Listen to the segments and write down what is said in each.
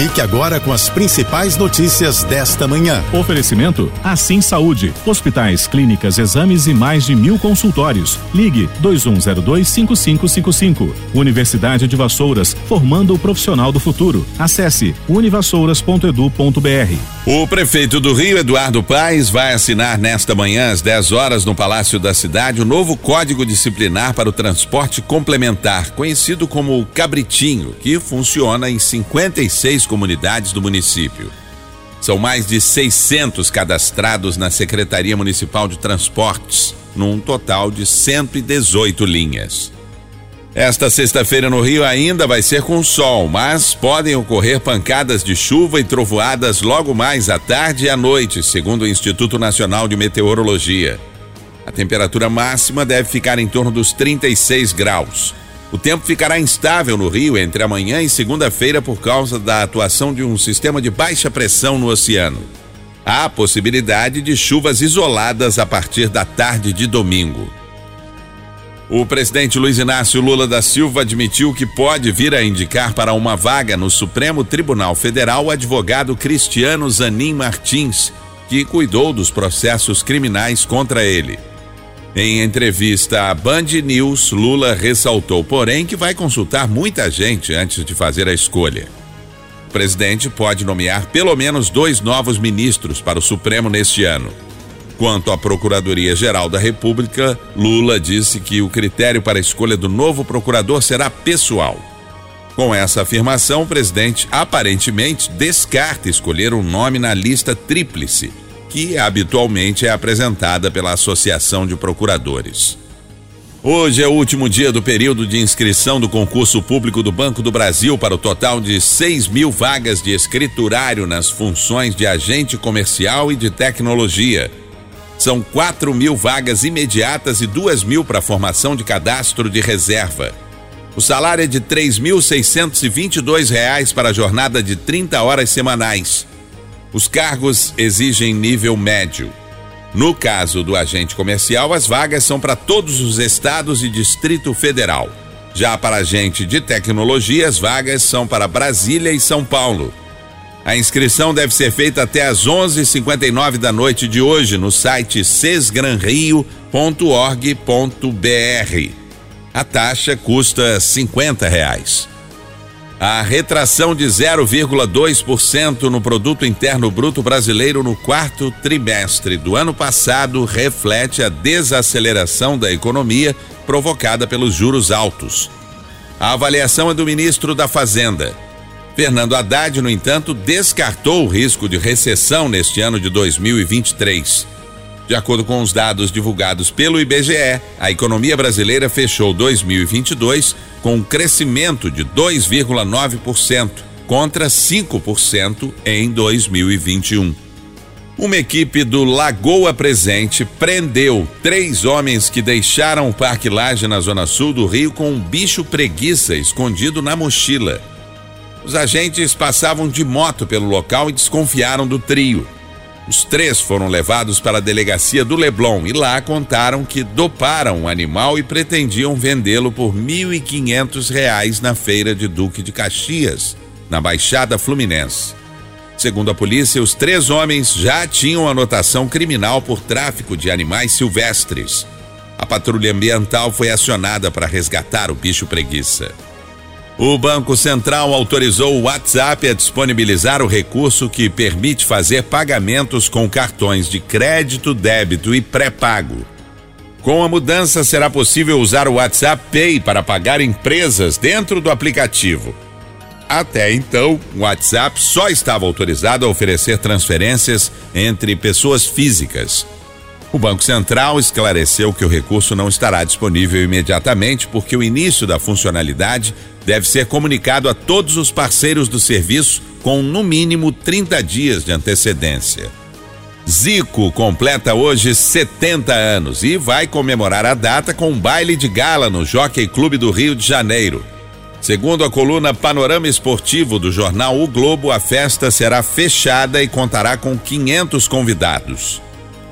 Fique agora com as principais notícias desta manhã. Oferecimento Assim Saúde. Hospitais, clínicas, exames e mais de mil consultórios. Ligue 2102-5555. Universidade de Vassouras, formando o profissional do futuro. Acesse univassouras.edu.br. O prefeito do Rio, Eduardo Paes, vai assinar nesta manhã, às 10 horas, no Palácio da Cidade, o novo Código Disciplinar para o Transporte Complementar, conhecido como Cabritinho, que funciona em 56 comunidades do município. São mais de 600 cadastrados na Secretaria Municipal de Transportes, num total de 118 linhas. Esta sexta-feira no Rio ainda vai ser com sol, mas podem ocorrer pancadas de chuva e trovoadas logo mais à tarde e à noite, segundo o Instituto Nacional de Meteorologia. A temperatura máxima deve ficar em torno dos 36 graus. O tempo ficará instável no Rio entre amanhã e segunda-feira por causa da atuação de um sistema de baixa pressão no oceano. Há possibilidade de chuvas isoladas a partir da tarde de domingo. O presidente Luiz Inácio Lula da Silva admitiu que pode vir a indicar para uma vaga no Supremo Tribunal Federal o advogado Cristiano Zanin Martins, que cuidou dos processos criminais contra ele. Em entrevista à Band News, Lula ressaltou, porém, que vai consultar muita gente antes de fazer a escolha. O presidente pode nomear pelo menos dois novos ministros para o Supremo neste ano. Quanto à Procuradoria-Geral da República, Lula disse que o critério para a escolha do novo procurador será pessoal. Com essa afirmação, o presidente aparentemente descarta escolher um nome na lista tríplice que habitualmente é apresentada pela Associação de Procuradores. Hoje é o último dia do período de inscrição do concurso público do Banco do Brasil para o total de 6 mil vagas de escriturário nas funções de agente comercial e de tecnologia. São 4 mil vagas imediatas e 2 mil para formação de cadastro de reserva. O salário é de R$ 3.622 para a jornada de 30 horas semanais. Os cargos exigem nível médio. No caso do agente comercial, as vagas são para todos os estados e Distrito Federal. Já para agente de tecnologia, as vagas são para Brasília e São Paulo. A inscrição deve ser feita até às 11:59 da noite de hoje no site sesgranrio.org.br. A taxa custa 50 reais. A retração de 0,2% no produto interno bruto brasileiro no quarto trimestre do ano passado reflete a desaceleração da economia provocada pelos juros altos. A avaliação é do ministro da Fazenda. Fernando Haddad, no entanto, descartou o risco de recessão neste ano de 2023. De acordo com os dados divulgados pelo IBGE, a economia brasileira fechou 2022 com um crescimento de 2,9%, contra 5% em 2021. Uma equipe do Lagoa Presente prendeu três homens que deixaram o Parque Laje na zona sul do Rio com um bicho preguiça escondido na mochila. Os agentes passavam de moto pelo local e desconfiaram do trio. Os três foram levados para a delegacia do Leblon e lá contaram que doparam o animal e pretendiam vendê-lo por R$ 1.500 na feira de Duque de Caxias, na Baixada Fluminense. Segundo a polícia, os três homens já tinham anotação criminal por tráfico de animais silvestres. A patrulha ambiental foi acionada para resgatar o bicho preguiça. O Banco Central autorizou o WhatsApp a disponibilizar o recurso que permite fazer pagamentos com cartões de crédito, débito e pré-pago. Com a mudança, será possível usar o WhatsApp Pay para pagar empresas dentro do aplicativo. Até então, o WhatsApp só estava autorizado a oferecer transferências entre pessoas físicas. O Banco Central esclareceu que o recurso não estará disponível imediatamente porque o início da funcionalidade deve ser comunicado a todos os parceiros do serviço com no mínimo 30 dias de antecedência. Zico completa hoje 70 anos e vai comemorar a data com um baile de gala no Jockey Clube do Rio de Janeiro. Segundo a coluna Panorama Esportivo do jornal O Globo, a festa será fechada e contará com 500 convidados.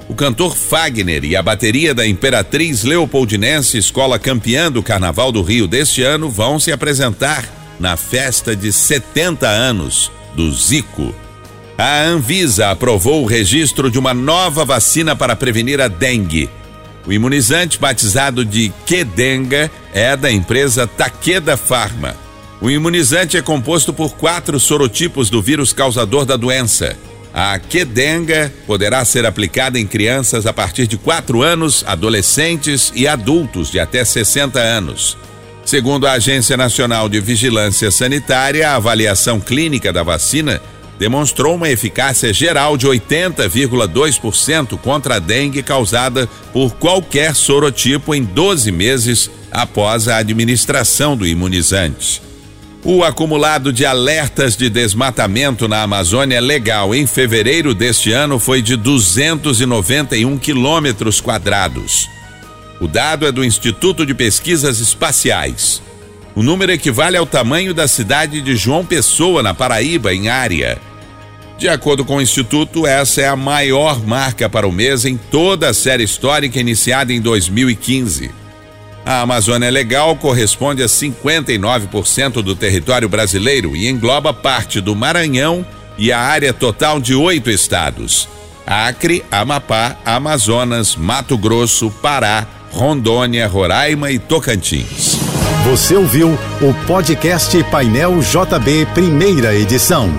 O cantor Fagner e a bateria da Imperatriz Leopoldinense, escola campeã do Carnaval do Rio deste ano, vão se apresentar na festa de 70 anos do Zico. A Anvisa aprovou o registro de uma nova vacina para prevenir a dengue. O imunizante batizado de Kedenga é da empresa Takeda Pharma. O imunizante é composto por quatro sorotipos do vírus causador da doença. A Kedenga poderá ser aplicada em crianças a partir de 4 anos, adolescentes e adultos de até 60 anos. Segundo a Agência Nacional de Vigilância Sanitária, a avaliação clínica da vacina demonstrou uma eficácia geral de 80,2% contra a dengue causada por qualquer sorotipo em 12 meses após a administração do imunizante. O acumulado de alertas de desmatamento na Amazônia Legal em fevereiro deste ano foi de 291 quilômetros quadrados. O dado é do Instituto de Pesquisas Espaciais. O número equivale ao tamanho da cidade de João Pessoa, na Paraíba, em área. De acordo com o Instituto, essa é a maior marca para o mês em toda a série histórica iniciada em 2015. A Amazônia Legal corresponde a 59% do território brasileiro e engloba parte do Maranhão e a área total de oito estados: Acre, Amapá, Amazonas, Mato Grosso, Pará, Rondônia, Roraima e Tocantins. Você ouviu o podcast Painel JB, primeira edição.